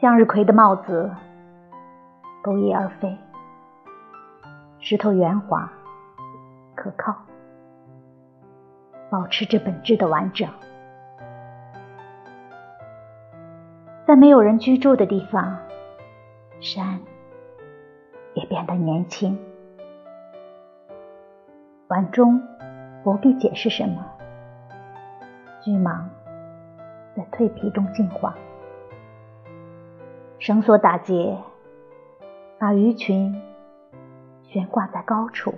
向日葵的帽子不翼而飞，石头圆滑可靠，保持着本质的完整。在没有人居住的地方，山也变得年轻。碗中不必解释什么，巨蟒在蜕皮中进化。绳索打结，把鱼群悬挂在高处。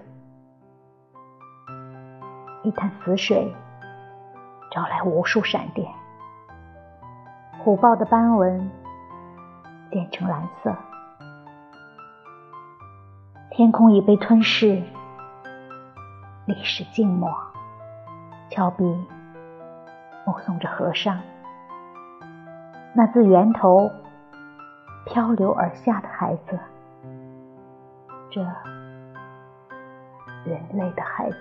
一潭死水招来无数闪电。虎豹的斑纹变成蓝色，天空已被吞噬，历史静默。峭壁目送着河上那自源头漂流而下的孩子，这人类的孩子。